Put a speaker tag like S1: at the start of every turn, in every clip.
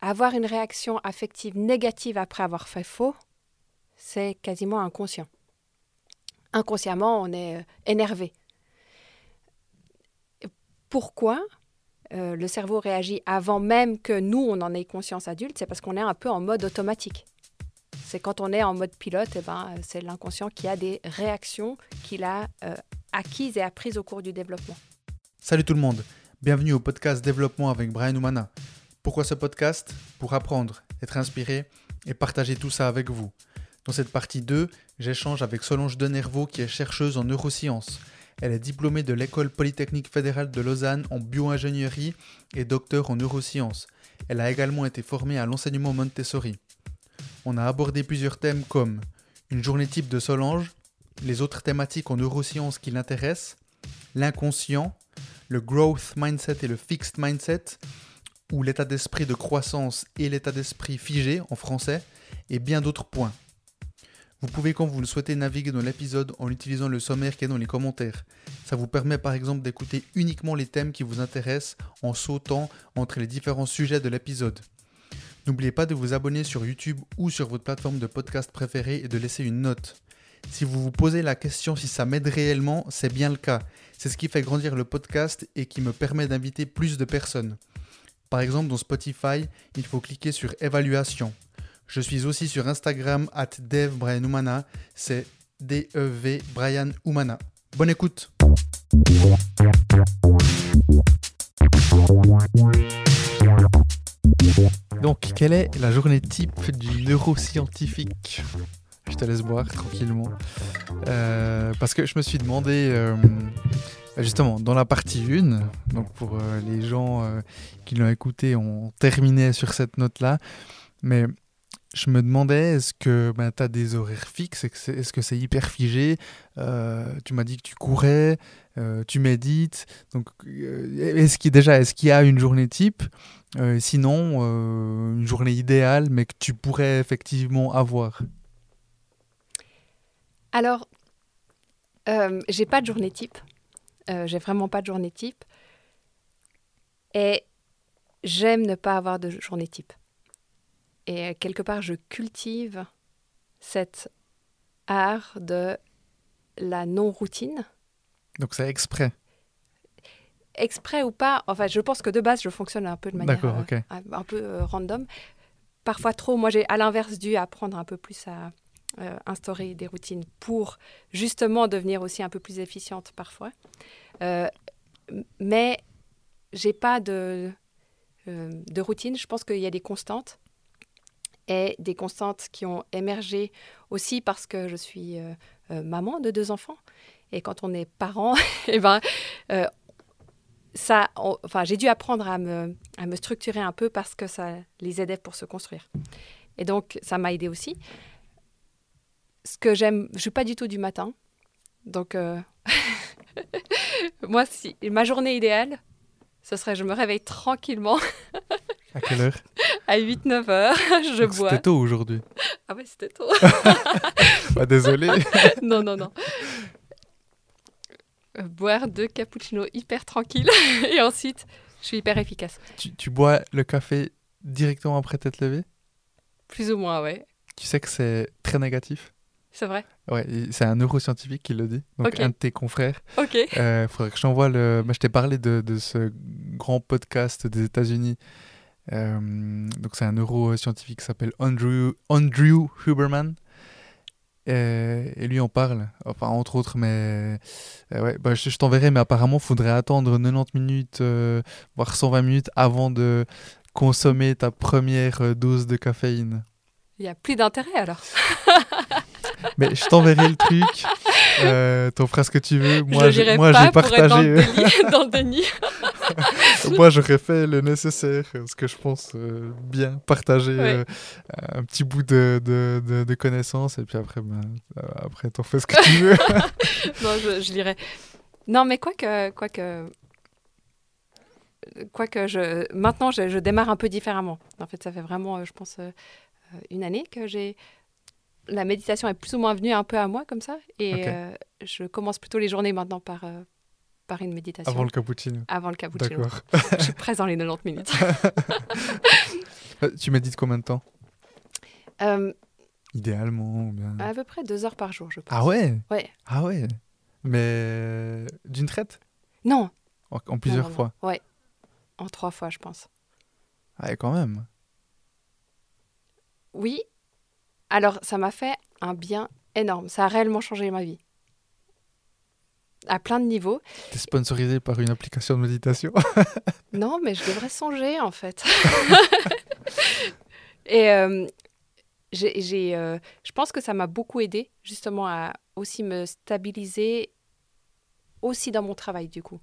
S1: avoir une réaction affective négative après avoir fait faux, c'est quasiment inconscient. Inconsciemment, on est euh, énervé. Pourquoi euh, le cerveau réagit avant même que nous, on en ait conscience adulte? C'est parce qu'on est un peu en mode automatique. C'est quand on est en mode pilote, eh ben, c'est l'inconscient qui a des réactions qu'il a euh, acquises et apprises au cours du développement.
S2: Salut tout le monde, bienvenue au podcast Développement avec Brian Oumana. Pourquoi ce podcast Pour apprendre, être inspiré et partager tout ça avec vous. Dans cette partie 2, j'échange avec Solange Denervaux qui est chercheuse en neurosciences. Elle est diplômée de l'École polytechnique fédérale de Lausanne en bioingénierie et docteur en neurosciences. Elle a également été formée à l'enseignement Montessori. On a abordé plusieurs thèmes comme une journée type de Solange, les autres thématiques en neurosciences qui l'intéressent, l'inconscient, le growth mindset et le fixed mindset, ou l'état d'esprit de croissance et l'état d'esprit figé en français, et bien d'autres points. Vous pouvez quand vous le souhaitez naviguer dans l'épisode en utilisant le sommaire qui est dans les commentaires. Ça vous permet par exemple d'écouter uniquement les thèmes qui vous intéressent en sautant entre les différents sujets de l'épisode. N'oubliez pas de vous abonner sur YouTube ou sur votre plateforme de podcast préférée et de laisser une note. Si vous vous posez la question si ça m'aide réellement, c'est bien le cas. C'est ce qui fait grandir le podcast et qui me permet d'inviter plus de personnes. Par exemple, dans Spotify, il faut cliquer sur évaluation. Je suis aussi sur Instagram at Dev C'est D-E-V Brian Oumana. Bonne écoute. Donc, quelle est la journée type du neuroscientifique? Je te laisse boire tranquillement. Euh, parce que je me suis demandé, euh, justement, dans la partie 1, donc pour euh, les gens qui l'ont écouté, on terminait sur cette note-là. Mais je me demandais, est-ce que ben, tu as des horaires fixes? Est-ce que c'est hyper figé? Euh, Tu m'as dit que tu courais, euh, tu médites. Donc, euh, est-ce qu'il déjà, est-ce qu'il y a une journée type? Sinon, une journée idéale, mais que tu pourrais effectivement avoir?
S1: Alors, j'ai pas de journée type. J'ai vraiment pas de journée type. Et j'aime ne pas avoir de journée type. Et quelque part, je cultive cet art de la non-routine.
S2: Donc c'est exprès
S1: Exprès ou pas, enfin je pense que de base je fonctionne un peu de manière euh, un peu euh, random. Parfois trop, moi j'ai à l'inverse dû apprendre un peu plus à euh, instaurer des routines pour justement devenir aussi un peu plus efficiente parfois. mais j'ai pas de, de routine, je pense qu'il y a des constantes et des constantes qui ont émergé aussi parce que je suis euh, euh, maman de deux enfants. Et quand on est parent, et eh ben, euh, ça, enfin, j'ai dû apprendre à me, à me structurer un peu parce que ça les aidait pour se construire. Et donc, ça m'a aidé aussi. Ce que j'aime, je ne suis pas du tout du matin. Donc, moi, si, ma journée idéale, ce serait je me réveille tranquillement.
S2: à quelle heure?
S1: À 8-9 heures, je bois.
S2: C'était tôt aujourd'hui.
S1: Ah ouais, c'était tôt.
S2: bah, désolé.
S1: non, non, non. Euh, boire deux cappuccinos hyper tranquilles et ensuite, je suis hyper efficace.
S2: Tu, bois le café directement après t'être levé?
S1: Plus ou moins, ouais.
S2: Tu sais que c'est très négatif?
S1: C'est vrai
S2: Ouais, c'est un neuroscientifique qui le dit, donc un de tes confrères.
S1: Ok.
S2: Il euh, faudrait que je t'envoie le. Bah, je t'ai parlé de, de, ce grand podcast des États-Unis euh, donc c'est un neuroscientifique qui s'appelle Andrew, Andrew Huberman. Et, lui en parle, enfin entre autres, mais euh, ouais, bah, je, t'enverrai, mais apparemment il faudrait attendre 90 minutes, euh, voire 120 minutes avant de consommer ta première dose de caféine.
S1: Il n'y a plus d'intérêt alors.
S2: mais je t'enverrai le truc. Euh, T'en feras ce que tu veux.
S1: Moi, je moi, j'ai partagé. dans le déni.
S2: moi, j'aurais fait le nécessaire, ce que je pense euh, bien, partager euh, un petit bout de, de, de, connaissances, et puis après, ben, euh, après, t'en fais ce que tu veux.
S1: non, je, je dirais. Non, mais quoi que, quoi que, quoi que je, maintenant, je, je, démarre un peu différemment. En fait, ça fait vraiment, je pense, une année que j'ai la méditation est plus ou moins venue un peu à moi comme ça. Et je commence plutôt les journées maintenant par, par une méditation.
S2: Avant le cappuccino.
S1: Avant le cappuccino. D'accord. je suis prête dans les 90 minutes.
S2: Euh, Tu médites combien de temps?
S1: Euh,
S2: Idéalement ou bien...
S1: à peu près deux heures par jour, je pense.
S2: Ah ouais?
S1: Ouais.
S2: Ah ouais Mais d'une traite?
S1: Non.
S2: En, en plusieurs
S1: non, non.
S2: fois
S1: Ouais. En trois fois, je pense.
S2: Ah, quand même.
S1: Oui. Alors, ça m'a fait un bien énorme. Ça a réellement changé ma vie. À plein de niveaux.
S2: T'es sponsorisé par une application de méditation?
S1: Non, mais je devrais songer, en fait. Et euh, j'ai, euh, je pense que ça m'a beaucoup aidé, justement, à aussi me stabiliser, aussi dans mon travail, du coup.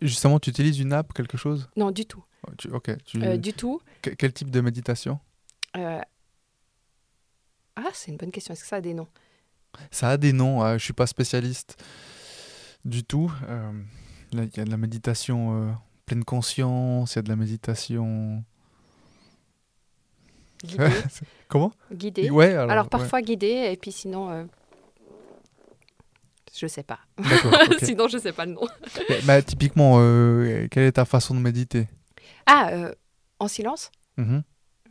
S2: Justement, tu utilises une app, quelque chose?
S1: Non, du tout.
S2: Oh, tu- Ok. Tu...
S1: Euh, du tout.
S2: Que- Quel type de méditation?
S1: Ah, c'est une bonne question. Est-ce que ça a des noms?
S2: Ça a des noms, hein, je suis pas spécialiste du tout. Euh, il y a de la méditation euh, pleine conscience, il y a de la méditation...
S1: Guidés.
S2: Comment?
S1: Guidés.
S2: Ouais, alors,
S1: Alors,
S2: ouais.
S1: parfois guidés, et puis sinon... euh, Je sais pas. Sinon, je sais pas le nom.
S2: Mais, bah, typiquement, euh, quelle est ta façon de méditer?
S1: Ah, euh, en silence?
S2: Mhm.
S1: Euh,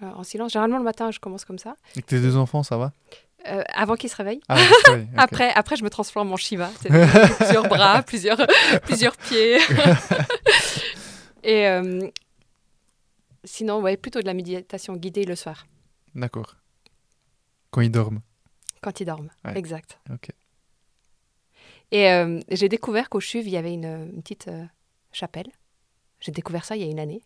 S1: En silence. Généralement, le matin, je commence comme ça.
S2: Avec tes deux enfants, ça va?
S1: Euh, avant qu'ils se réveillent.
S2: Ah.
S1: Après, après, je me transforme en Shiva. Plusieurs bras, plusieurs, plusieurs pieds. Et euh, sinon, ouais, plutôt de la méditation guidée le soir,
S2: D'accord. Quand ils dorment.
S1: quand ils dorment.
S2: Ouais.
S1: Exact.
S2: Ok.
S1: Et euh, j'ai découvert qu'au CHUV, il y avait une, une petite euh, chapelle. J'ai découvert ça il y a une année.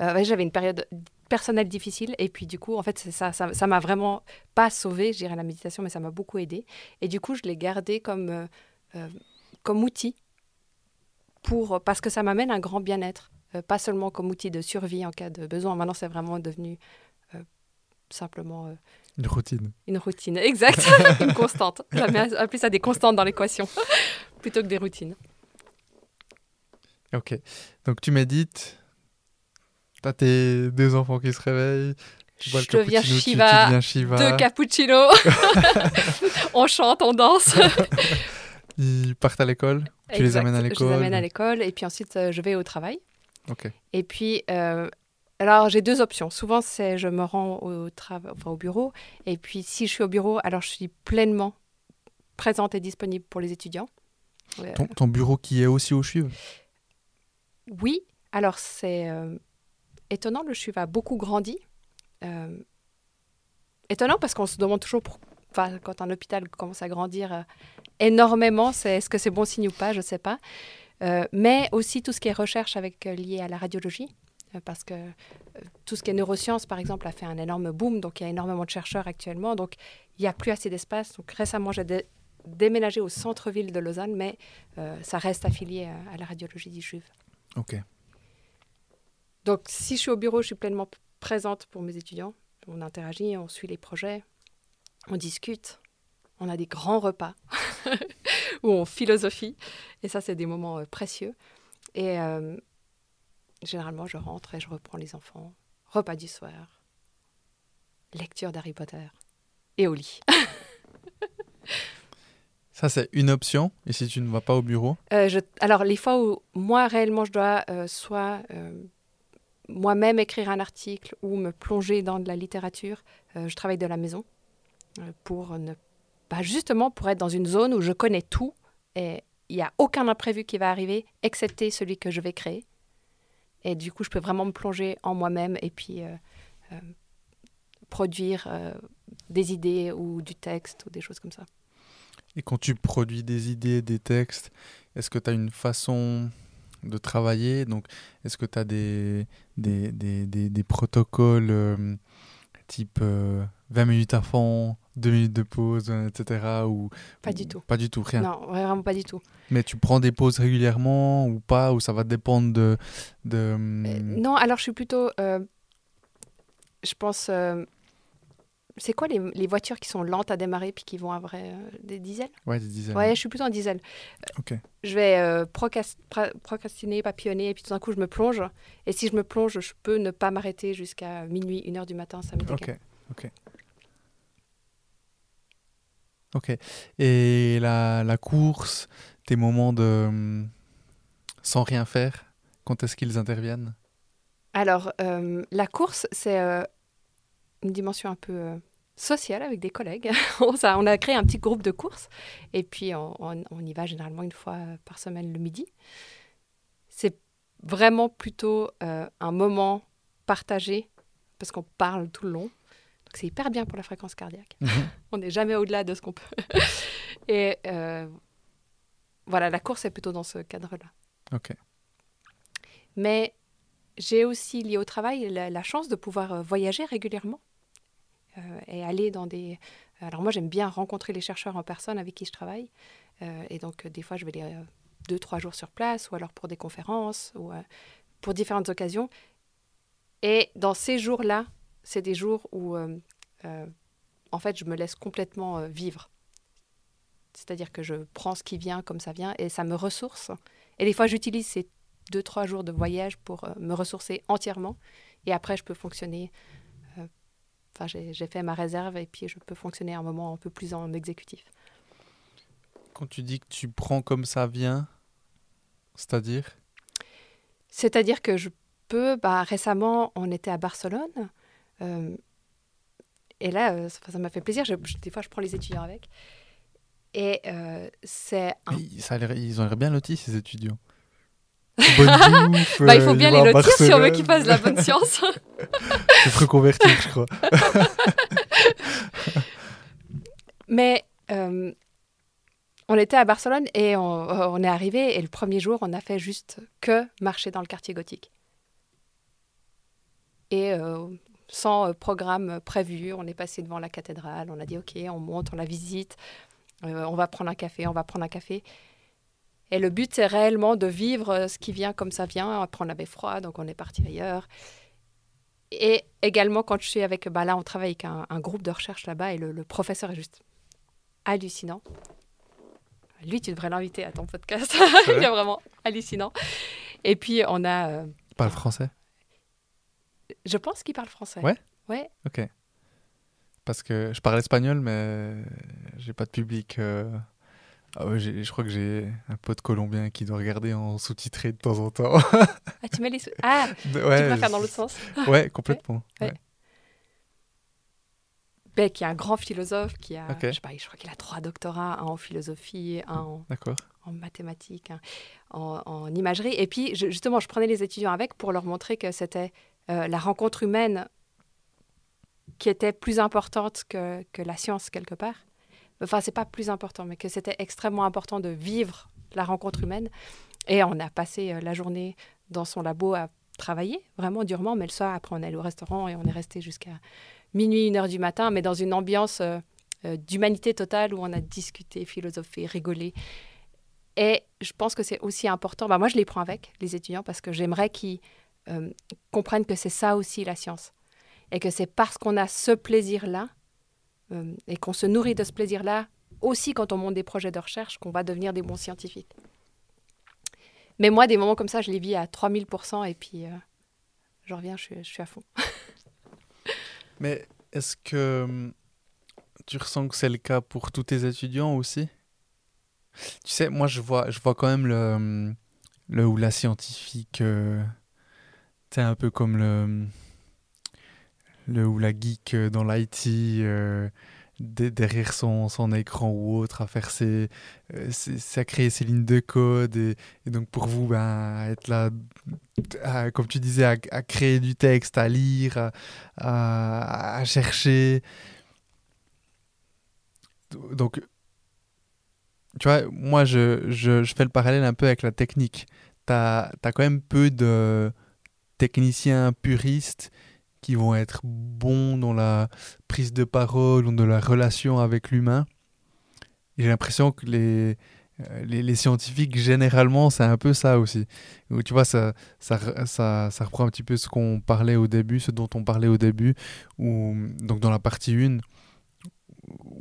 S1: Euh, J'avais une période personnelle difficile et puis du coup, en fait, ça ça m'a vraiment pas sauvé, je dirais, la méditation, mais ça m'a beaucoup aidé. Et du coup, je l'ai gardé comme, euh, euh, comme outil pour, parce que ça m'amène un grand bien-être. Euh, pas seulement comme outil de survie en cas de besoin. Maintenant, c'est vraiment devenu simplement
S2: Une routine.
S1: une routine. Exact, une constante. J'aime appeler ça des constantes dans l'équation plutôt que des routines.
S2: Ok. Donc tu médites. T'as tes deux enfants qui se réveillent. Tu bois le
S1: Je deviens
S2: cappuccino, tu-
S1: Shiva,
S2: Tu, deviens Shiva.
S1: Deux cappuccinos. on chante, on danse.
S2: Ils partent à l'école. Tu les amènes à
S1: Je
S2: l'école.
S1: les amène à l'école et puis ensuite euh, je vais au travail.
S2: Ok.
S1: Et puis, euh, alors j'ai deux options. Souvent, c'est je me rends au, trava- enfin, au bureau. Et puis, si je suis au bureau, alors je suis pleinement présente et disponible pour les étudiants.
S2: Ton, ton bureau qui est aussi au CHUV
S1: Oui, alors c'est euh, étonnant, le CHUV a beaucoup grandi. Euh, étonnant parce qu'on se demande toujours, quand un hôpital commence à grandir euh, énormément, est-ce que c'est bon signe ou pas, je ne sais pas. Euh, mais aussi tout ce qui est recherche avec, euh, lié à la radiologie, parce que tout ce qui est neurosciences, par exemple, a fait un énorme boom, donc il y a énormément de chercheurs actuellement, donc il n'y a plus assez d'espace. Donc récemment, j'ai dé- déménagé au centre-ville de Lausanne, mais ça reste affilié à, la radiologie du CHUV.
S2: Ok.
S1: Donc, si je suis au bureau, je suis pleinement présente pour mes étudiants. On interagit, on suit les projets, on discute, on a des grands repas où on philosophie. Et ça, c'est des moments euh, précieux. Et euh, généralement, je rentre et je reprends les enfants. Repas du soir, lecture d'Harry Potter et au lit.
S2: Ça, c'est une option. Et si tu ne vas pas au bureau?
S1: Euh, je- alors, les fois où moi, réellement, je dois euh, soit euh, moi-même écrire un article ou me plonger dans de la littérature, euh, je travaille de la maison euh, pour ne pas, justement, pour être dans une zone où je connais tout et il n'y a aucun imprévu qui va arriver, excepté celui que je vais créer. Et du coup, je peux vraiment me plonger en moi-même et puis euh, produire des idées ou du texte ou des choses comme ça.
S2: Et quand tu produis des idées, des textes, est-ce que tu as une façon de travailler Donc, est-ce que tu as des, des, des, des, des protocoles euh, type euh, 20 minutes à fond, 2 minutes de pause, euh, etc. Ou,
S1: Pas du tout.
S2: Pas du tout, rien.
S1: Non, vraiment pas du tout.
S2: Mais tu prends des pauses régulièrement ou pas Ou ça va dépendre de. de
S1: Euh,
S2: hum,
S1: non, alors je suis plutôt. euh, je pense. C'est quoi les, les voitures qui sont lentes à démarrer puis qui vont à vrai euh, des diesels?
S2: Ouais, des dizaines.
S1: Ouais, je suis plutôt en diesel. Euh,
S2: Ok.
S1: Je vais euh, procrastiner, papillonner, et puis tout d'un coup, je me plonge. Et si je me plonge, je peux ne pas m'arrêter jusqu'à minuit, une heure du matin, ça égal.
S2: Ok, ok. Ok. Et la, la course, tes moments de hum, sans rien faire, quand est-ce qu'ils interviennent?
S1: Alors, euh, la course, c'est euh, une dimension un peu euh, sociale avec des collègues. on, ça- on a créé un petit groupe de course et puis on, on- on y va généralement une fois par semaine le midi. C'est vraiment plutôt euh, un moment partagé parce qu'on parle tout le long. Donc, c'est hyper bien pour la fréquence cardiaque.
S2: Mhm.
S1: On n'est jamais au-delà de ce qu'on peut. et euh, voilà, la course est plutôt dans ce cadre-là.
S2: Ok.
S1: Mais j'ai aussi, lié au travail, la, la chance de pouvoir euh, voyager régulièrement euh, et aller dans des... Alors moi, j'aime bien rencontrer les chercheurs en personne avec qui je travaille. Euh, et donc, euh, des fois, je vais les euh, deux, trois jours sur place, ou alors pour des conférences, ou euh, pour différentes occasions. Et dans ces jours-là, c'est des jours où, euh, euh, en fait, je me laisse complètement euh, vivre. C'est-à-dire que je prends ce qui vient comme ça vient et ça me ressource. Et des fois, j'utilise ces deux, trois jours de voyage pour euh, me ressourcer entièrement. Et après, je peux fonctionner. Enfin, j'ai fait ma réserve et puis je peux fonctionner un moment un peu plus en exécutif.
S2: Quand tu dis que tu prends comme ça vient, c'est-à-dire?
S1: C'est-à-dire que je peux. Bah, récemment, on était à Barcelone. euh, et là, euh, ça m'a fait plaisir. Je- je- des fois, je prends les étudiants avec. Et euh, c'est un
S2: l'air- Ils ont l'air bien lotis, ces étudiants. Bonne bouffe,
S1: Bah, il faut
S2: euh,
S1: bien
S2: ils vont
S1: les lotir si on veut qu'ils fassent de la bonne science.
S2: Je te reconvertir, je crois.
S1: Mais euh, on était à Barcelone et on, on est arrivé et le premier jour, on a fait juste que marcher dans le quartier gothique. Et euh, sans programme prévu, on est passé devant la cathédrale, on a dit ok, on monte, on la visite, euh, on va prendre un café, on va prendre un café. Et le but, c'est réellement de vivre euh, ce qui vient comme ça vient. Après, on avait froid, donc on est parti ailleurs. Et également, quand je suis avec, bah là, on travaille avec un, un groupe de recherche là-bas et le, le professeur est juste hallucinant. Lui, tu devrais l'inviter à ton podcast. Il est vraiment hallucinant. Et puis, on a. euh,
S2: Ils parlent français?
S1: Je pense qu'il parle français.
S2: Ouais?
S1: Ouais.
S2: Ok. Parce que je parle espagnol, mais j'ai pas de public. euh. Ah ouais, je crois que j'ai un pote colombien qui doit regarder en sous-titré de temps en temps.
S1: Ah, tu mets les. sous- Ah,
S2: De-
S1: tu
S2: ouais,
S1: préfères dans l'autre sens
S2: Ouais, complètement.
S1: Ouais.
S2: ouais.
S1: Ben, qui est un grand philosophe, qui a.
S2: Ok.
S1: Je sais pas, je crois qu'il a trois doctorats, un en philosophie, un en, mathématiques, un en, en imagerie. Et puis, je- justement, je prenais les étudiants avec pour leur montrer que c'était euh, la rencontre humaine qui était plus importante que, que la science, quelque part. Enfin, c'est pas plus important, mais que c'était extrêmement important de vivre la rencontre humaine. Et on a passé euh, la journée dans son labo à travailler, vraiment durement, mais le soir, après, on allé au restaurant et on est resté jusqu'à minuit, une heure du matin, mais dans une ambiance euh, euh, d'humanité totale où on a discuté, philosophé, rigolé. Et je pense que c'est aussi important. Bah, moi, je les prends avec, les étudiants, parce que j'aimerais qu'ils comprennent que c'est ça aussi la science. Et que c'est parce qu'on a ce plaisir-là euh, et qu'on se nourrit de ce plaisir-là aussi quand on monte des projets de recherche qu'on va devenir des bons scientifiques. Mais moi, des moments comme ça, je les vis à 3000% et puis euh, je reviens, je suis, à fond.
S2: Mais est-ce que hum, tu ressens que c'est le cas pour tous tes étudiants aussi? Tu sais, moi je vois, je vois quand même le, hum, ou la scientifique, euh, sais, un peu comme le, le ou la geek euh, dans l'IT, euh, de- derrière son, son écran ou autre, à faire ses, euh, à créer ses lignes de code. Et, donc pour vous, ben, être là, comme tu disais, à, créer du texte, à lire, à, chercher. Donc, tu vois, moi, je, je, je fais le parallèle un peu avec la technique. Tu as, quand même peu de techniciens puristes qui vont être bons dans la prise de parole, dans la relation avec l'humain. J'ai l'impression que les, euh, les, scientifiques, généralement, c'est un peu ça aussi. Tu vois, ça, ça, ça, ça reprend un petit peu ce qu'on parlait au début, ce dont on parlait au début, donc dans la partie 1,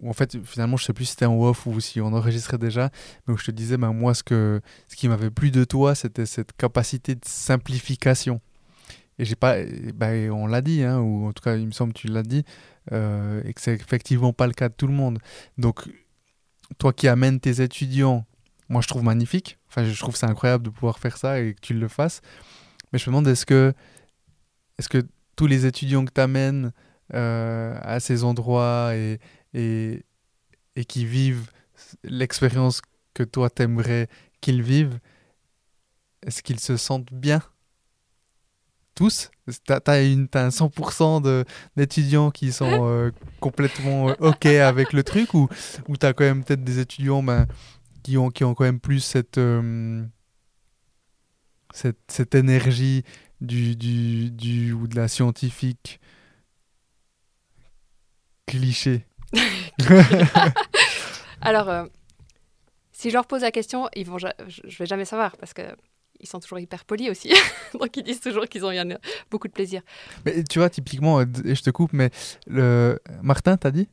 S2: où en fait, finalement, je sais plus si c'était en off ou si on enregistrait déjà, mais où je te disais, ben, moi, ce, que, ce qui m'avait plu de toi, c'était cette capacité de simplification. Et j'ai pas, ben, on l'a dit, hein, ou en tout cas, il me semble que tu l'as dit, euh, et que c'est effectivement pas le cas de tout le monde. Donc, toi qui amènes tes étudiants, moi je trouve magnifique. Enfin, je trouve c'est incroyable de pouvoir faire ça et que tu le fasses. Mais je me demande, est-ce que est-ce que tous les étudiants que tu amènes euh, à ces endroits et, et, et qui vivent l'expérience que toi t'aimerais qu'ils vivent, est-ce qu'ils se sentent bien? Tous T'as as, un 100% d'étudiants qui sont euh, complètement euh, OK avec le truc ou, ou t'as quand même peut-être des étudiants ben, qui, ont, qui ont quand même plus cette, euh, cette, cette, énergie du, du, du, ou de la scientifique cliché.
S1: Alors, si je leur pose la question, ils vont, je, je vais jamais savoir parce que ils sont toujours hyper polis aussi. Donc ils disent toujours qu'ils ont eu beaucoup de plaisir.
S2: Mais tu vois, typiquement, et je te coupe, mais le Martin, t'as dit?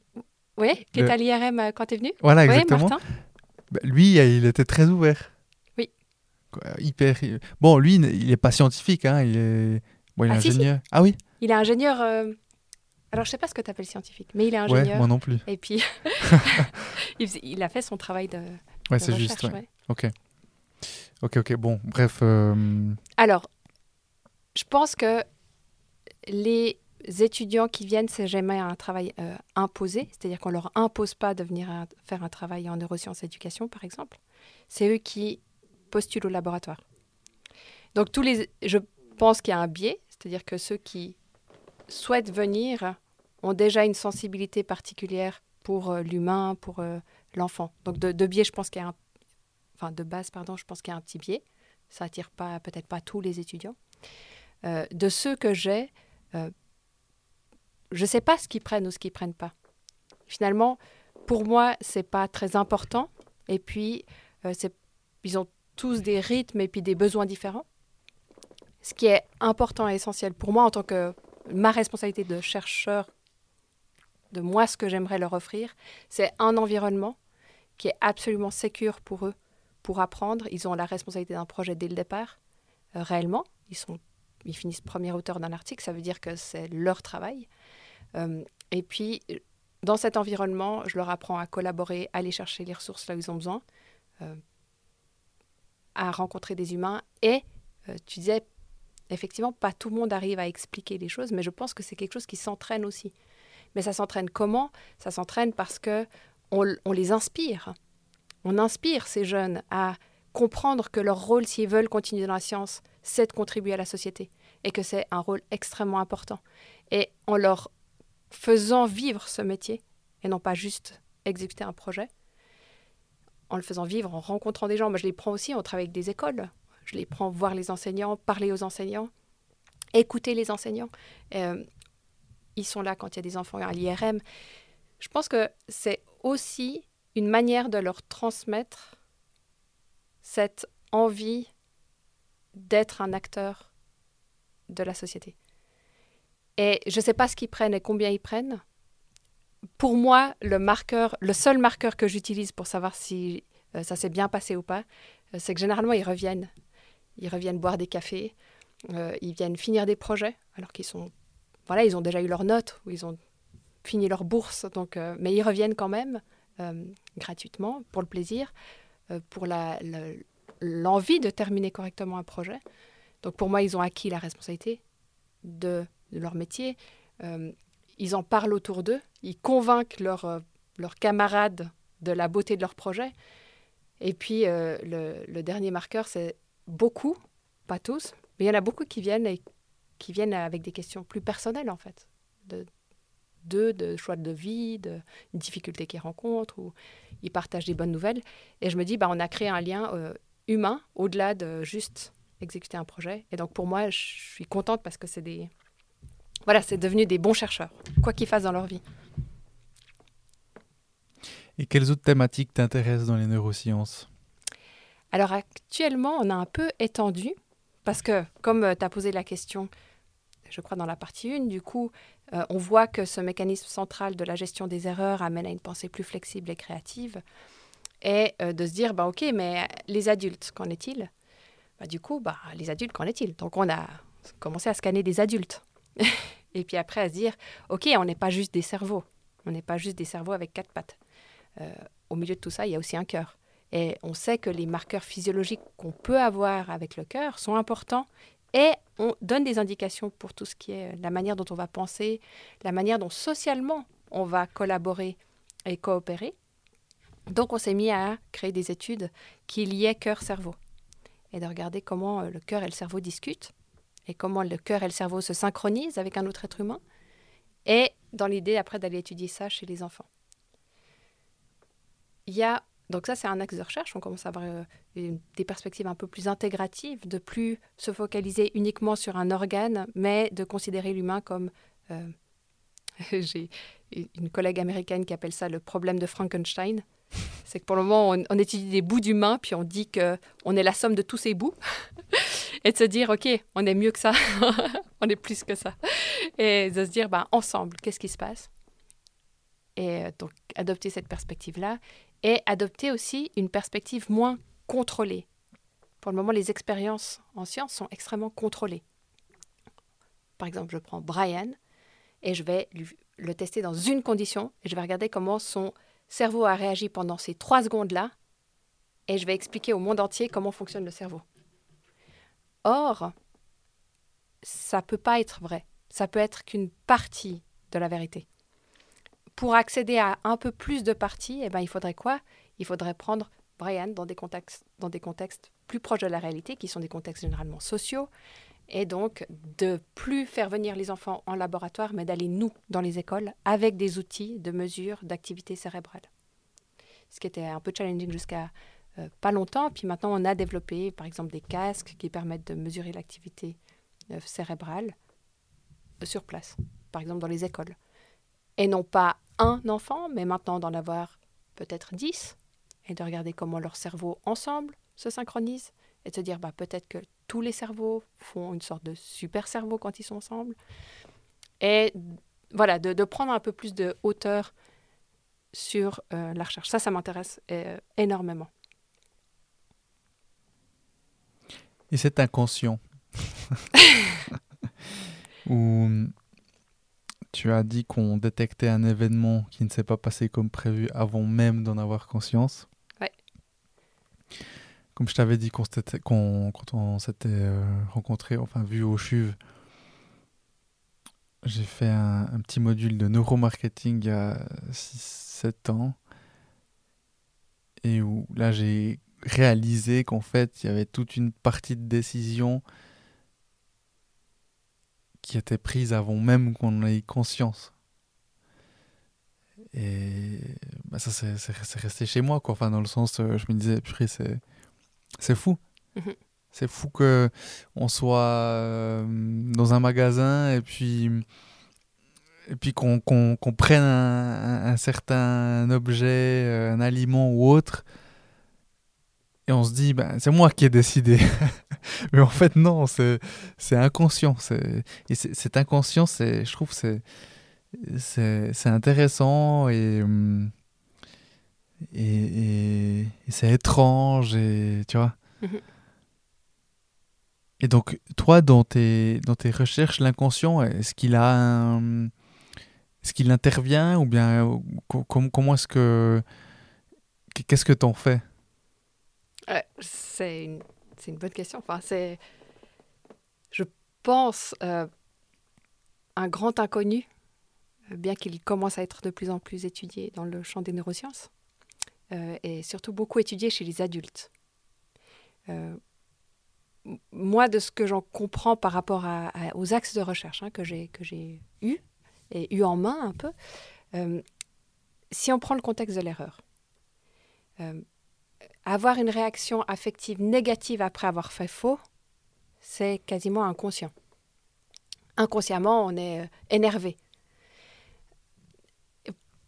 S1: Oui, qui est à l'IRM euh, quand tu es venu?
S2: Voilà, exactement. Martin. Bah, lui, il était très ouvert.
S1: Oui.
S2: hyper. Bon, lui, il n'est pas scientifique, hein, il est, bon, il est ah, ingénieur. Ah oui?
S1: Il est ingénieur. Euh, alors, je sais pas ce que tu appelles scientifique, mais il est ingénieur.
S2: Ouais, moi non plus.
S1: Et puis, il, a fait son travail de.
S2: Ouais, c'est juste. Ouais. Ok. Ok, ok, bon, bref. Euh,
S1: Alors, je pense que les étudiants qui viennent, c'est jamais un travail euh, imposé, c'est-à-dire qu'on leur impose pas de venir faire un travail en neurosciences éducation, par exemple. C'est eux qui postulent au laboratoire. Donc, tous les, je pense qu'il y a un biais, c'est-à-dire que ceux qui souhaitent venir ont déjà une sensibilité particulière pour euh, l'humain, pour l'enfant. Donc, de biais, je pense qu'il y a un enfin de base, pardon, je pense qu'il y a un petit biais. Ça attire pas, peut-être pas tous les étudiants. Euh, de ceux que j'ai, euh, je ne sais pas ce qu'ils prennent ou ce qu'ils prennent pas. Finalement, pour moi, c'est pas très important. Et puis, euh, ils ont tous des rythmes et puis des besoins différents. Ce qui est important et essentiel pour moi en tant que ma responsabilité de chercheur, de moi, ce que j'aimerais leur offrir, c'est un environnement qui est absolument sécure pour eux, pour apprendre. Ils ont la responsabilité d'un projet dès le départ, euh, réellement. Ils, sont, ils finissent premier auteur d'un article, ça veut dire que c'est leur travail. Euh, et puis, dans cet environnement, je leur apprends à collaborer, à aller chercher les ressources là où ils ont besoin, euh, à rencontrer des humains. Et tu disais, effectivement, pas tout le monde arrive à expliquer les choses, mais je pense que c'est quelque chose qui s'entraîne aussi. Mais ça s'entraîne comment? Ça s'entraîne parce que on, on les inspire on inspire ces jeunes à comprendre que leur rôle, s'ils veulent continuer dans la science, c'est de contribuer à la société et que c'est un rôle extrêmement important. Et en leur faisant vivre ce métier, et non pas juste exécuter un projet, en le faisant vivre, en rencontrant des gens. Moi, je les prends aussi, on travaille avec des écoles. Je les prends voir les enseignants, parler aux enseignants, écouter les enseignants. Euh, ils sont là quand il y a des enfants à l'IRM. Je pense que c'est aussi une manière de leur transmettre cette envie d'être un acteur de la société. Et je ne sais pas ce qu'ils prennent et combien ils prennent. Pour moi, le marqueur, le seul marqueur que j'utilise pour savoir si euh, ça s'est bien passé ou pas, euh, c'est que généralement ils reviennent. Ils reviennent boire des cafés, euh, ils viennent finir des projets, alors qu'ils sont, voilà, ils ont déjà eu leur note ou ils ont fini leur bourse, donc, mais ils reviennent quand même gratuitement, pour le plaisir, euh, pour l'envie de terminer correctement un projet. Donc pour moi, ils ont acquis la responsabilité de, leur métier. Euh, ils en parlent autour d'eux, ils convainquent leurs camarades de la beauté de leur projet. Et puis le, dernier marqueur, c'est beaucoup, pas tous, mais il y en a beaucoup qui viennent et qui viennent avec des questions plus personnelles en fait, d'eux, de choix de vie, de difficultés qu'ils rencontrent, ou ils partagent des bonnes nouvelles. Et je me dis, bah, on a créé un lien euh, humain au-delà de juste exécuter un projet. Et donc pour moi, je suis contente parce que c'est des... Voilà, c'est devenu des bons chercheurs, quoi qu'ils fassent dans leur vie.
S2: Et quelles autres thématiques t'intéressent dans les neurosciences?
S1: Alors actuellement, on a un peu étendu, parce que comme euh, tu as posé la question, je crois dans la partie 1, du coup, euh, on voit que ce mécanisme central de la gestion des erreurs amène à une pensée plus flexible et créative. Et euh, de se dire, bah, OK, mais les adultes, qu'en est-il? Bah, Du coup, bah, les adultes, qu'en est-il? Donc on a commencé à scanner des adultes. et puis après à se dire, OK, on n'est pas juste des cerveaux. On n'est pas juste des cerveaux avec quatre pattes. Euh, au milieu de tout ça, il y a aussi un cœur. Et on sait que les marqueurs physiologiques qu'on peut avoir avec le cœur sont importants Et on donne des indications pour tout ce qui est la manière dont on va penser, la manière dont socialement on va collaborer et coopérer. Donc on s'est mis à créer des études qui liaient cœur-cerveau et de regarder comment le cœur et le cerveau discutent et comment le cœur et le cerveau se synchronisent avec un autre être humain. Et dans l'idée après d'aller étudier ça chez les enfants. Il y a donc ça, c'est un axe de recherche. On commence à avoir euh, des perspectives un peu plus intégratives, de plus se focaliser uniquement sur un organe, mais de considérer l'humain comme... Euh, j'ai une collègue américaine qui appelle ça le problème de Frankenstein. C'est que pour le moment, on, étudie des bouts d'humain, puis on dit qu'on est la somme de tous ces bouts. et de se dire, OK, on est mieux que ça, on est plus que ça. Et de se dire, ben, ensemble, qu'est-ce qui se passe? Et euh, donc, adopter cette perspective-là et adopter aussi une perspective moins contrôlée. Pour le moment, les expériences en sciences sont extrêmement contrôlées. Par exemple, je prends Brian et je vais le tester dans une condition et je vais regarder comment son cerveau a réagi pendant ces trois secondes-là et je vais expliquer au monde entier comment fonctionne le cerveau. Or, ça ne peut pas être vrai. Ça peut être qu'une partie de la vérité pour accéder à un peu plus de parties, eh ben, il faudrait quoi? Il faudrait prendre Brian dans des, contextes, dans des contextes plus proches de la réalité, qui sont des contextes généralement sociaux, et donc de plus faire venir les enfants en laboratoire, mais d'aller nous dans les écoles avec des outils de mesure d'activité cérébrale. Ce qui était un peu challenging jusqu'à euh, pas longtemps, puis maintenant on a développé par exemple des casques qui permettent de mesurer l'activité euh, cérébrale euh, sur place, par exemple dans les écoles. Et non pas un enfant, mais maintenant d'en avoir peut-être dix, et de regarder comment leurs cerveaux ensemble se synchronisent, et de se dire bah, peut-être que tous les cerveaux font une sorte de super cerveau quand ils sont ensemble. Et voilà, de, prendre un peu plus de hauteur sur euh, la recherche. Ça, ça m'intéresse euh, énormément.
S2: Et c'est inconscient. Ou tu as dit qu'on détectait un événement qui ne s'est pas passé comme prévu avant même d'en avoir conscience.
S1: Ouais.
S2: Comme je t'avais dit quand on s'était euh, rencontré, enfin vu au CHUV, j'ai fait un, petit module de neuromarketing il y a 6-7 ans. Et où là j'ai réalisé qu'en fait il y avait toute une partie de décision qui était prise avant même qu'on ait conscience. Et bah, ça, c'est resté chez moi, quoi. Enfin, dans le sens, euh, je me disais, c'est c'est fou. Mhm. C'est fou que on soit euh, dans un magasin et puis et puis qu'on prenne un, un, certain objet, euh, un aliment ou autre, et on se dit, ben, c'est moi qui ai décidé. Mais en fait, non, c'est inconscient. Et cet inconscient, je trouve, c'est c'est intéressant et, hum, et, et, c'est étrange, et, tu vois. Mm-hmm. Et donc, toi, dans tes, dans tes recherches, l'inconscient, est-ce qu'il a. Est-ce qu'il intervient ou bien comment est-ce que... Qu'est-ce que t'en fais?
S1: C'est une, une, bonne question. Enfin, c'est, je pense, euh, un grand inconnu, bien qu'il commence à être de plus en plus étudié dans le champ des neurosciences, euh, et surtout beaucoup étudié chez les adultes. Euh, moi, de ce que j'en comprends par rapport aux axes de recherche hein, que j'ai eus et eu en main un peu, si on prend le contexte de l'erreur, avoir une réaction affective négative après avoir fait faux, c'est quasiment inconscient. Inconsciemment, on est euh, énervé.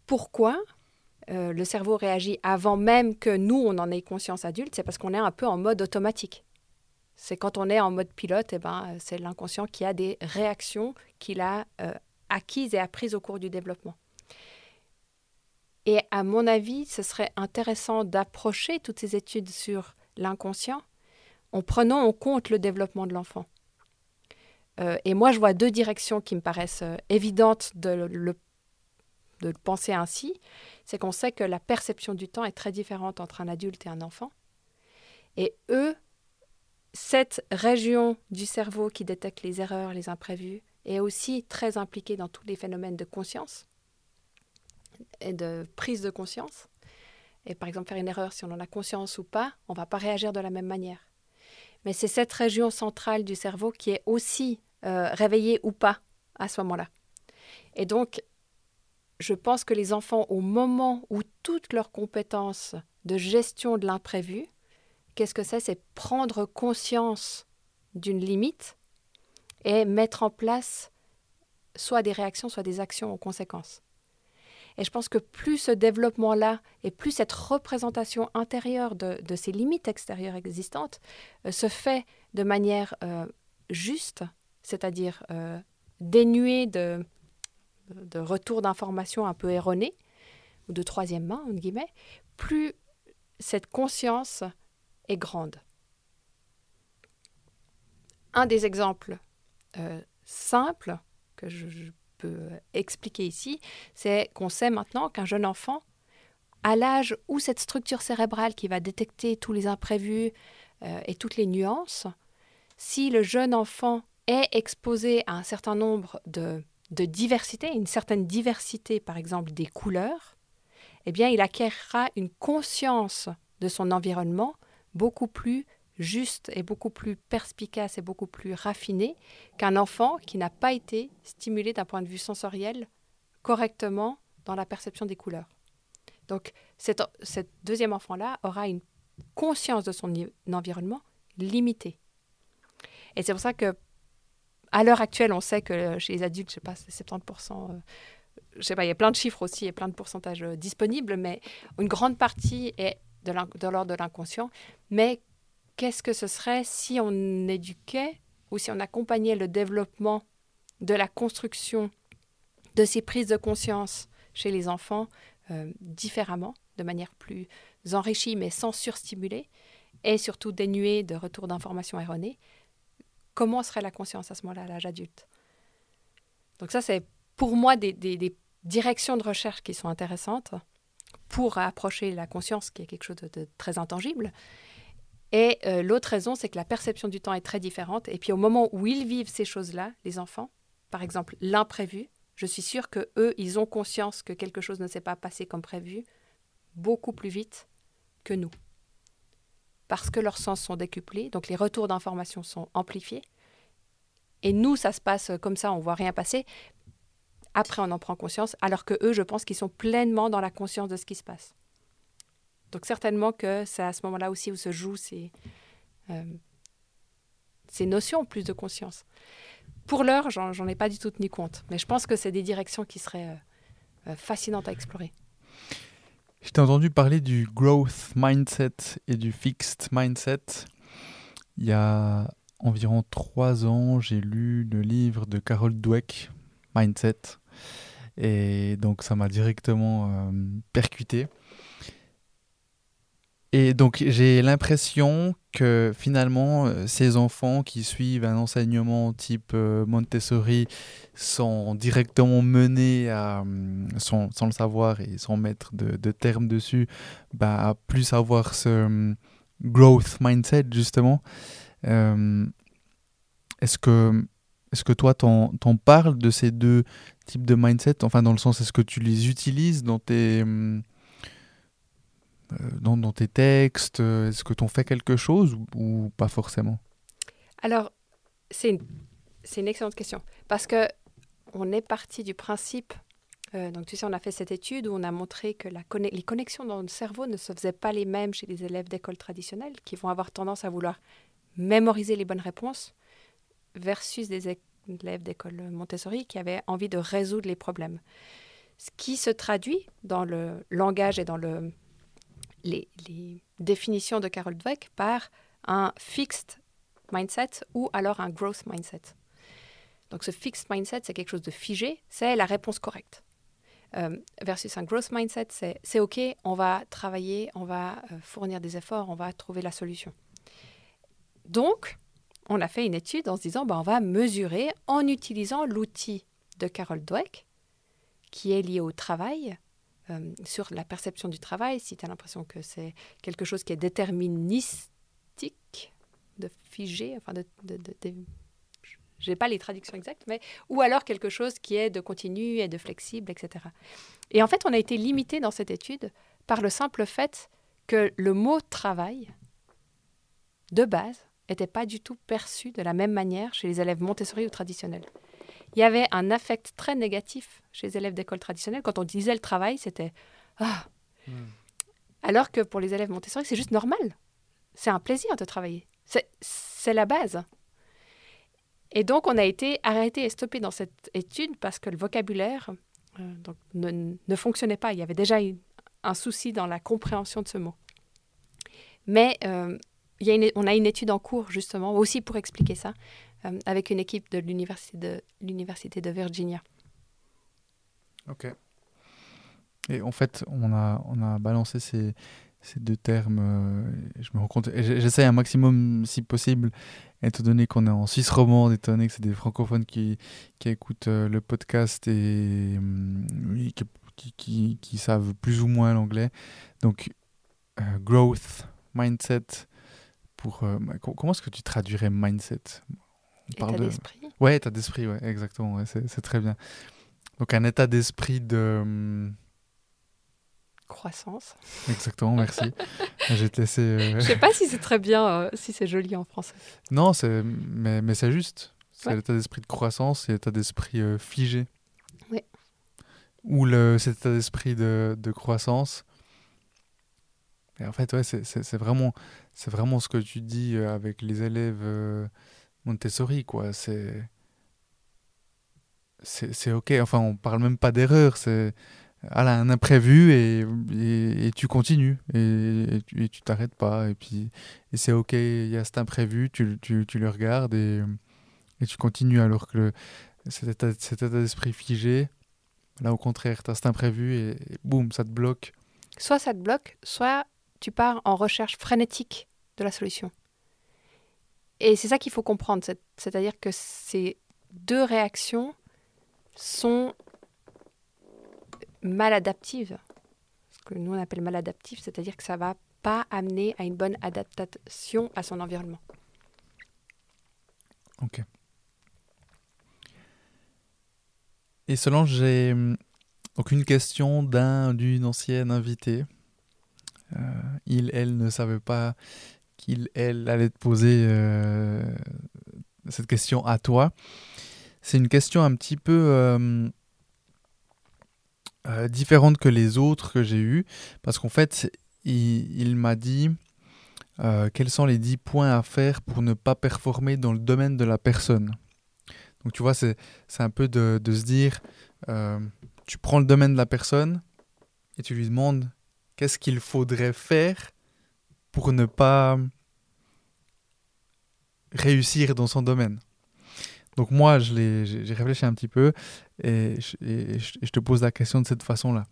S1: Pourquoi euh, le cerveau réagit avant même que nous, on en ait conscience adulte? C'est parce qu'on est un peu en mode automatique. C'est quand on est en mode pilote, eh ben, c'est l'inconscient qui a des réactions qu'il a euh, acquises et apprises au cours du développement. Et à mon avis, ce serait intéressant d'approcher toutes ces études sur l'inconscient en prenant en compte le développement de l'enfant. Euh, et moi, je vois deux directions qui me paraissent euh, évidentes de de le penser ainsi. C'est qu'on sait que la perception du temps est très différente entre un adulte et un enfant. Et eux cette région du cerveau qui détecte les erreurs, les imprévus, est aussi très impliquée dans tous les phénomènes de conscience et de prise de conscience. Et par exemple, faire une erreur, si on en a conscience ou pas, on ne va pas réagir de la même manière. Mais c'est cette région centrale du cerveau qui est aussi euh, réveillée ou pas à ce moment-là. Et donc, je pense que les enfants, au moment où toutes leurs compétences de gestion de l'imprévu, qu'est-ce que c'est? C'est prendre conscience d'une limite et mettre en place soit des réactions, soit des actions en conséquence. Et je pense que plus ce développement-là et plus cette représentation intérieure de, ces limites extérieures existantes euh, se fait de manière euh, juste, c'est-à-dire euh, dénuée de, de retour d'informations un peu erronés, ou de troisième main, entre guillemets, plus cette conscience est grande. Un des exemples simples que je expliquer ici, c'est qu'on sait maintenant qu'un jeune enfant, à l'âge où cette structure cérébrale qui va détecter tous les imprévus euh, et toutes les nuances, si le jeune enfant est exposé à un certain nombre de, de diversités, une certaine diversité par exemple des couleurs, eh bien il acquérera une conscience de son environnement beaucoup plus juste et beaucoup plus perspicace et beaucoup plus raffiné qu'un enfant qui n'a pas été stimulé d'un point de vue sensoriel correctement dans la perception des couleurs. Donc cet, deuxième enfant-là aura une conscience de son environnement limitée. Et c'est pour ça que à l'heure actuelle, on sait que chez les adultes, je sais pas, c'est 70%, euh, je sais pas, il y a plein de chiffres aussi et plein de pourcentages euh, disponibles, mais une grande partie est de l'ordre de l'inconscient, mais qu'est-ce que ce serait si on éduquait ou si on accompagnait le développement de la construction de ces prises de conscience chez les enfants euh, différemment, de manière plus enrichie mais sans surstimuler, et surtout dénuée de retour d'informations erronées, comment serait la conscience à ce moment-là à l'âge adulte? Donc ça, c'est pour moi des, directions de recherche qui sont intéressantes pour approcher la conscience, qui est quelque chose de très intangible, et euh, l'autre raison, c'est que la perception du temps est très différente. Et puis au moment où ils vivent ces choses-là, les enfants, par exemple l'imprévu, je suis sûre que eux, ils ont conscience que quelque chose ne s'est pas passé comme prévu beaucoup plus vite que nous. Parce que leurs sens sont décuplés, donc les retours d'informations sont amplifiés. Et nous, ça se passe comme ça, on voit rien passer. Après, on en prend conscience, alors que eux, je pense qu'ils sont pleinement dans la conscience de ce qui se passe. Donc certainement que c'est à ce moment-là aussi où se jouent ces, euh, ces notions plus de conscience. Pour l'heure, j'en ai pas du tout tenu compte, mais je pense que c'est des directions qui seraient euh, euh, fascinantes à explorer.
S2: Je t'ai entendu parler du growth mindset et du fixed mindset. Il y a environ trois ans, j'ai lu le livre de Carol Dweck, Mindset, et donc ça m'a directement percuté. Et donc j'ai l'impression que finalement euh, ces enfants qui suivent un enseignement type euh, Montessori sont directement menés à, hum, sans, le savoir et sans mettre de, termes dessus, bah, à plus avoir ce hum, growth mindset justement. Hum, est-ce que, est que toi t'en parles de ces deux types de mindset? Enfin dans le sens est-ce que tu les utilises dans tes euh, dans, tes textes euh, Est-ce que tu fais quelque chose ou, pas forcément?
S1: Alors, c'est une, une, excellente question. Parce que on est parti du principe, euh, donc tu sais, on a fait cette étude où on a montré que la les connexions dans le cerveau ne se faisaient pas les mêmes chez les élèves d'école traditionnelle, qui vont avoir tendance à vouloir mémoriser les bonnes réponses, versus des élèves d'école Montessori qui avaient envie de résoudre les problèmes. Ce qui se traduit dans le langage et dans le, les, définitions de Carol Dweck par un fixed mindset ou alors un growth mindset. Donc ce fixed mindset, c'est quelque chose de figé, c'est la réponse correcte. Euh, versus un growth mindset, c'est OK, on va travailler, on va euh, fournir des efforts, on va trouver la solution. Donc, on a fait une étude en se disant, bah, on va mesurer en utilisant l'outil de Carol Dweck, qui est lié au travail, euh, sur la perception du travail, si tu as l'impression que c'est quelque chose qui est déterministique, de figé, enfin de, de, pas les traductions exactes, mais ou alors quelque chose qui est de continu et de flexible, etc. Et en fait, on a été limité dans cette étude par le simple fait que le mot travail, de base, n'était pas du tout perçu de la même manière chez les élèves Montessori ou traditionnels. Il y avait un affect très négatif chez les élèves d'école traditionnelle. Quand on disait le travail, c'était ah. Hmm. Alors que pour les élèves Montessori, c'est juste normal. C'est un plaisir de travailler. C'est la base. Et donc, on a été arrêté et stoppé dans cette étude parce que le vocabulaire euh, donc, ne, fonctionnait pas. Il y avait déjà un souci dans la compréhension de ce mot. Mais euh, il y a on a une étude en cours, justement, aussi pour expliquer ça, euh, avec une équipe de l'université de, l'université de Virginia.
S2: Ok. Et en fait, on a, on a balancé ces, ces deux termes. Euh, je me rends compte, j'essaie un maximum, si possible, étant donné qu'on est en Suisse romande, étant donné que c'est des francophones qui, qui écoutent euh, le podcast et qui, qui, qui, savent plus ou moins l'anglais. Donc, growth, mindset. Pour, comment est-ce que tu traduirais mindset?
S1: On état d'esprit
S2: Ouais, état d'esprit, ouais, exactement, ouais, c'est très bien. Donc un état d'esprit de... Hum,
S1: Croissance.
S2: Exactement, merci. J'ai te laissé...
S1: Euh... Je sais pas si c'est très bien, euh, si c'est joli en français.
S2: Non, mais, mais c'est juste. C'est l'état d'esprit de croissance et l'état d'esprit euh, figé.
S1: Oui.
S2: Ou le, cet état d'esprit de, de, croissance. Et en fait, ouais, c'est vraiment, vraiment ce que tu dis avec les élèves Montessori, quoi. C'est. C'est ok. Enfin, on parle même pas d'erreur. C'est. a un imprévu et, et, tu continues et, tu t'arrêtes pas. Et puis, et c'est ok, il y a cet imprévu, tu, tu, tu le regardes et, tu continues alors que le, cet état, état d'esprit figé, là au contraire, tu as cet imprévu et boum, ça te bloque.
S1: Soit ça te bloque, soit tu pars en recherche frénétique de la solution. Et c'est ça qu'il faut comprendre, c'est-à-dire que ces deux réactions sont maladaptives. Ce que nous on appelle maladaptif, c'est-à-dire que ça ne va pas amener à une bonne adaptation à son environnement.
S2: Ok. Et selon j'ai hum, aucune question d'un d'une ancienne invitée. Euh, il, elle ne savait pas elle, allait te poser euh, cette question à toi. C'est une question un petit peu euh, euh, différente que les autres que j'ai eues, parce qu'en fait, il, m'a dit quels sont les 10 points à faire pour ne pas performer dans le domaine de la personne. Donc tu vois, c'est, un peu de se dire, tu prends le domaine de la personne et tu lui demandes qu'est-ce qu'il faudrait faire pour ne pas réussir dans son domaine. Donc moi, j'ai réfléchi un petit peu et je, te pose la question de cette façon-là.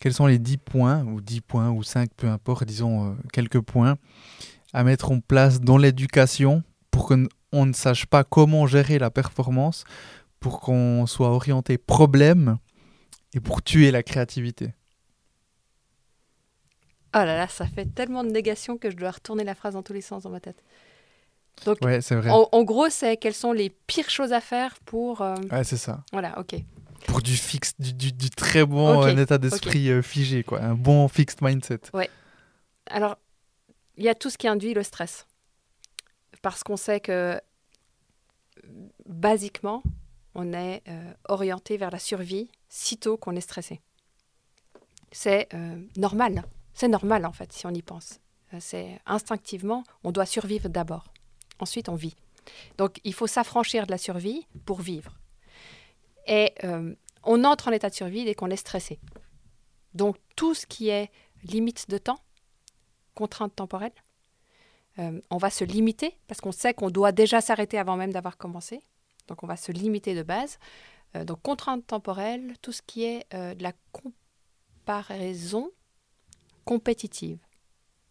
S2: Quels sont les 10 points, ou 10 points, ou 5, peu importe, disons euh, quelques points, à mettre en place dans l'éducation pour qu'on ne sache pas comment gérer la performance, pour qu'on soit orienté problème et pour tuer la créativité?
S1: Oh là là, ça fait tellement de négation que je dois retourner la phrase dans tous les sens dans ma tête. Donc,
S2: ouais, c'est vrai.
S1: En, gros, c'est quelles sont les pires choses à faire pour. Euh,
S2: ouais, c'est ça.
S1: Voilà, ok.
S2: Pour du fixe, du, du, très bon euh, état d'esprit euh, figé, quoi. Un bon fixed mindset.
S1: Ouais. Alors, il y a tout ce qui induit le stress. Parce qu'on sait que, basiquement, on est orienté vers la survie sitôt qu'on est stressé. C'est normal. C'est normal en fait si on y pense. Euh, c'est instinctivement, on doit survivre d'abord. Ensuite, on vit. Donc, il faut s'affranchir de la survie pour vivre. Et euh, on entre en état de survie dès qu'on est stressé. Donc, tout ce qui est limite de temps, contrainte temporelle, euh, on va se limiter parce qu'on sait qu'on doit déjà s'arrêter avant même d'avoir commencé. Donc, on va se limiter de base. donc, contrainte temporelle, tout ce qui est de la comparaison compétitive,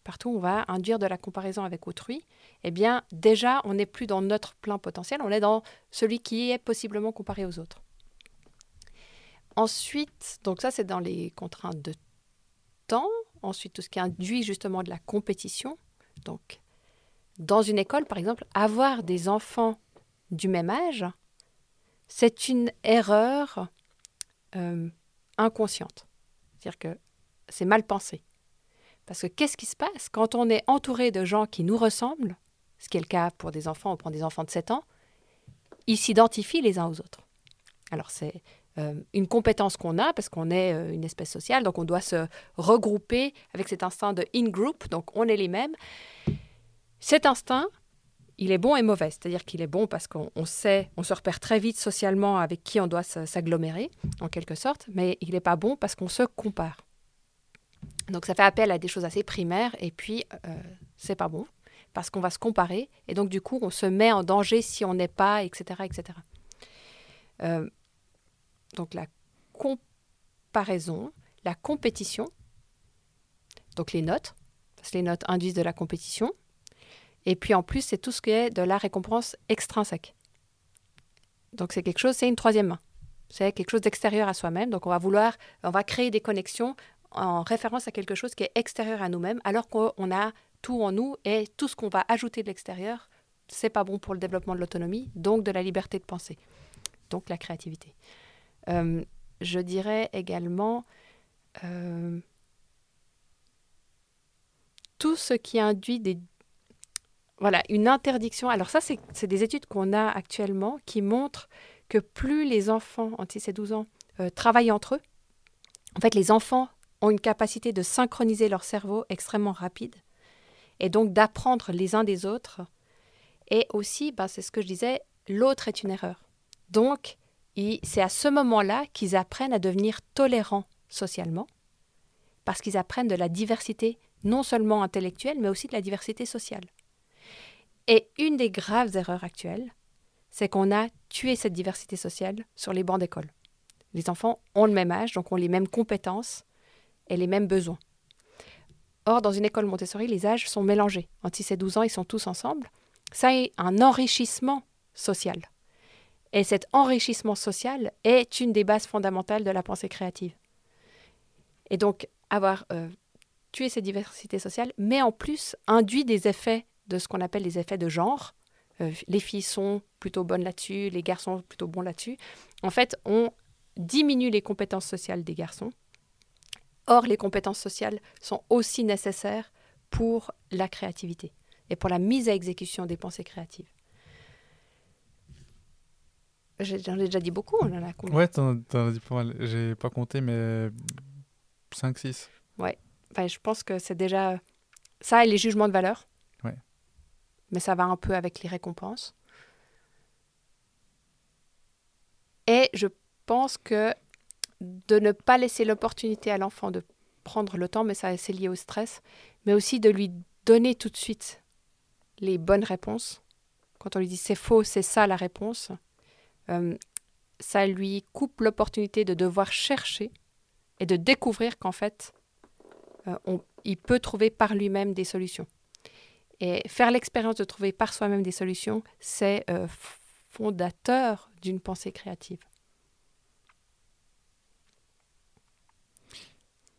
S1: partout où on va induire de la comparaison avec autrui, eh bien déjà on n'est plus dans notre plein potentiel, on est dans celui qui est possiblement comparé aux autres. Ensuite, donc ça c'est dans les contraintes de temps. Ensuite, tout ce qui induit justement de la compétition, donc dans une école, par exemple, avoir des enfants du même âge, c'est une erreur euh, inconsciente. C'est-à-dire que c'est mal pensé. Parce que qu'est-ce qui se passe quand on est entouré de gens qui nous ressemblent, ce qui est le cas pour des enfants, on prend des enfants de 7 ans, ils s'identifient les uns aux autres. Alors c'est euh, une compétence qu'on a parce qu'on est euh, une espèce sociale, donc on doit se regrouper avec cet instinct de in-group, donc on est les mêmes. Cet instinct, il est bon et mauvais, c'est-à-dire qu'il est bon parce qu'on sait, on se repère très vite socialement avec qui on doit s'agglomérer, en quelque sorte, mais il n'est pas bon parce qu'on se compare. Donc ça fait appel à des choses assez primaires et puis euh, c'est pas bon parce qu'on va se comparer et donc du coup on se met en danger si on n'est pas, etc. etc. Euh, donc la comparaison, la compétition, donc les notes, parce que les notes induisent de la compétition, et puis en plus c'est tout ce qui est de la récompense extrinsèque. Donc c'est quelque chose, c'est une troisième main. C'est quelque chose d'extérieur à soi-même. Donc on va vouloir, on va créer des connexions en référence à quelque chose qui est extérieur à nous-mêmes, alors qu'on a tout en nous et tout ce qu'on va ajouter de l'extérieur, c'est pas bon pour le développement de l'autonomie, donc de la liberté de penser, donc la créativité. Euh, je dirais également euh, tout ce qui induit des voilà, une interdiction. Alors ça, c'est des études qu'on a actuellement qui montrent que plus les enfants entre 6 et 12 ans euh, travaillent entre eux, en fait, les enfants ont une capacité de synchroniser leur cerveau extrêmement rapide et donc d'apprendre les uns des autres. Et aussi, bah, c'est ce que je disais, l'autre est une erreur. Donc, c'est à ce moment-là qu'ils apprennent à devenir tolérants socialement, parce qu'ils apprennent de la diversité, non seulement intellectuelle, mais aussi de la diversité sociale. Et une des graves erreurs actuelles, c'est qu'on a tué cette diversité sociale sur les bancs d'école. Les enfants ont le même âge, donc ont les mêmes compétences, et les mêmes besoins. Or, dans une école Montessori, les âges sont mélangés. Entre 6 et 12 ans, ils sont tous ensemble. Ça est un enrichissement social. Et cet enrichissement social est une des bases fondamentales de la pensée créative. Et donc, avoir euh, tué cette diversité sociale, mais en plus induit des effets de ce qu'on appelle les effets de genre. Euh, les filles sont plutôt bonnes là-dessus, les garçons plutôt bons là-dessus. En fait, on diminue les compétences sociales des garçons Or, les compétences sociales sont aussi nécessaires pour la créativité et pour la mise à exécution des pensées créatives. J'en ai déjà dit beaucoup, on en a
S2: combien? Ouais, t'en as dit pas mal. J'ai pas compté, mais 5, 6.
S1: Ouais. Enfin, je pense que c'est déjà ça et les jugements de valeur. Ouais. Mais ça va un peu avec les récompenses. Et je pense que de ne pas laisser l'opportunité à l'enfant de prendre le temps, mais ça c'est lié au stress, mais aussi de lui donner tout de suite les bonnes réponses. Quand on lui dit c'est faux, c'est ça la réponse, euh, ça lui coupe l'opportunité de devoir chercher et de découvrir qu'en fait, euh, il peut trouver par lui-même des solutions. Et faire l'expérience de trouver par soi-même des solutions, c'est euh, fondateur d'une pensée créative.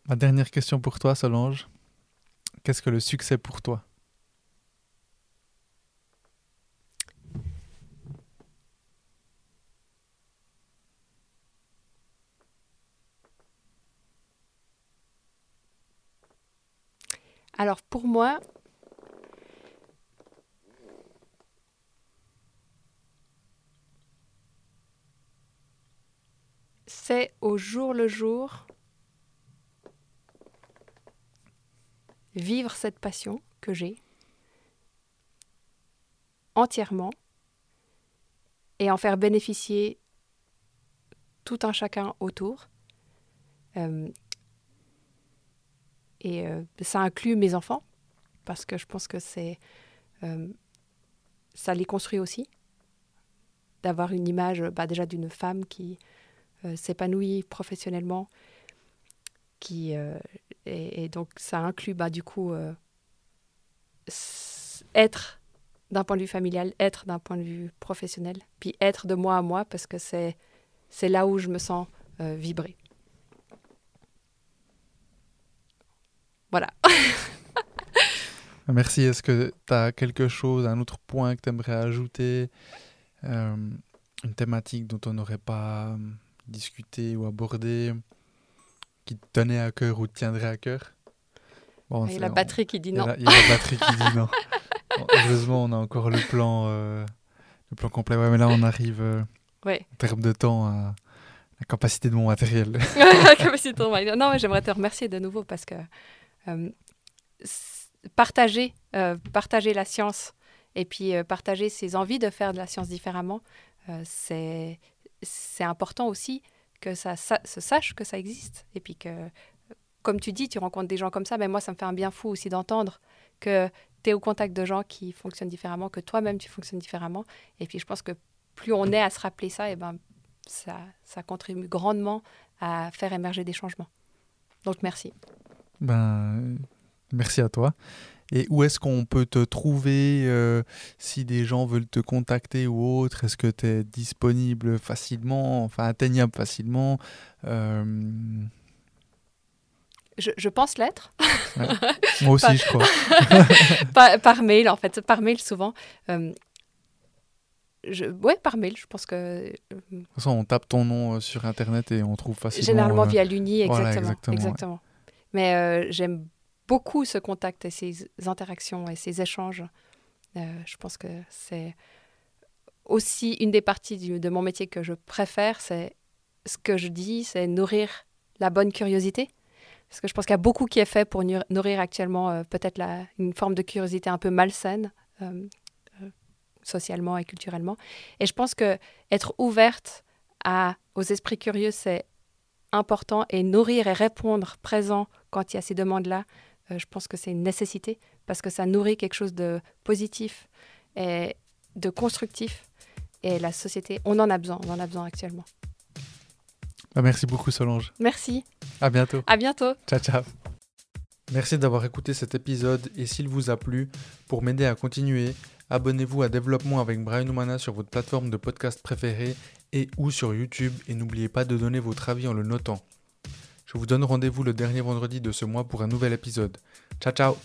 S2: Ma dernière question pour toi, Solange. Qu'est-ce que le succès pour toi?
S1: Alors pour moi, c'est au jour le jour vivre cette passion que j'ai entièrement et en faire bénéficier tout un chacun autour. Euh, et euh, ça inclut mes enfants, parce que je pense que c'est euh, ça les construit aussi, d'avoir une image bah, déjà d'une femme qui s'épanouit professionnellement, qui et, donc, ça inclut, bah, du coup, euh, être d'un point de vue familial, être d'un point de vue professionnel, puis être de moi à moi, parce que c'est, là où je me sens euh, vibrer. Voilà.
S2: Merci. Est-ce que tu as quelque chose, un autre point que tu aimerais ajouter euh, Une thématique dont on n'aurait pas euh, discuté ou abordé? Qui te tenait à cœur ou te tiendrait à cœur?
S1: Bon, Il y a la batterie qui dit non.
S2: Il y, a la batterie qui dit non. heureusement, on a encore le plan, euh, le plan complet. Ouais, mais là, on arrive en termes de temps à la capacité de mon matériel.
S1: la capacité de mon matériel. Non, mais j'aimerais te remercier de nouveau parce que partager, euh, partager la science et puis euh, partager ses envies de faire de la science différemment, euh, c'est important aussi que ça, se sache que ça existe. Et puis que, comme tu dis, tu rencontres des gens comme ça, mais moi, ça me fait un bien fou aussi d'entendre que tu es au contact de gens qui fonctionnent différemment, que toi-même, tu fonctionnes différemment. Et puis, je pense que plus on est à se rappeler ça, et ben, ça, ça contribue grandement à faire émerger des changements. Donc, merci.
S2: Ben, Merci à toi. Et où est-ce qu'on peut te trouver euh, si des gens veulent te contacter ou autre? Est-ce que tu es disponible facilement, enfin atteignable facilement
S1: euh, je, pense l'être.
S2: Moi aussi, je
S1: crois. par, mail, en fait. Par mail, souvent. Euh, je, ouais, par mail, je pense que. De
S2: toute façon, on tape ton nom sur Internet et on trouve facilement.
S1: Généralement via l'Uni, exactement. exactement. Mais j'aime beaucoup ce contact et ces interactions et ces échanges. Euh, je pense que c'est aussi une des parties de mon métier que je préfère, c'est ce que je dis, c'est nourrir la bonne curiosité. Parce que je pense qu'il y a beaucoup qui est fait pour nourrir actuellement euh, peut-être une forme de curiosité un peu malsaine, euh, socialement et culturellement. Et je pense que être ouverte aux esprits curieux, c'est important et nourrir et répondre présent quand il y a ces demandes-là, je pense que c'est une nécessité parce que ça nourrit quelque chose de positif et de constructif. Et la société, on en a besoin, on en a besoin actuellement.
S2: Bah, merci beaucoup Solange.
S1: Merci.
S2: À bientôt.
S1: À bientôt.
S2: Ciao ciao. Merci d'avoir écouté cet épisode et s'il vous a plu, pour m'aider à continuer, abonnez-vous à Développement avec Brian Oumana sur votre plateforme de podcast préférée et ou sur YouTube et n'oubliez pas de donner votre avis en le notant. Je vous donne rendez-vous le dernier vendredi de ce mois pour un nouvel épisode. Ciao ciao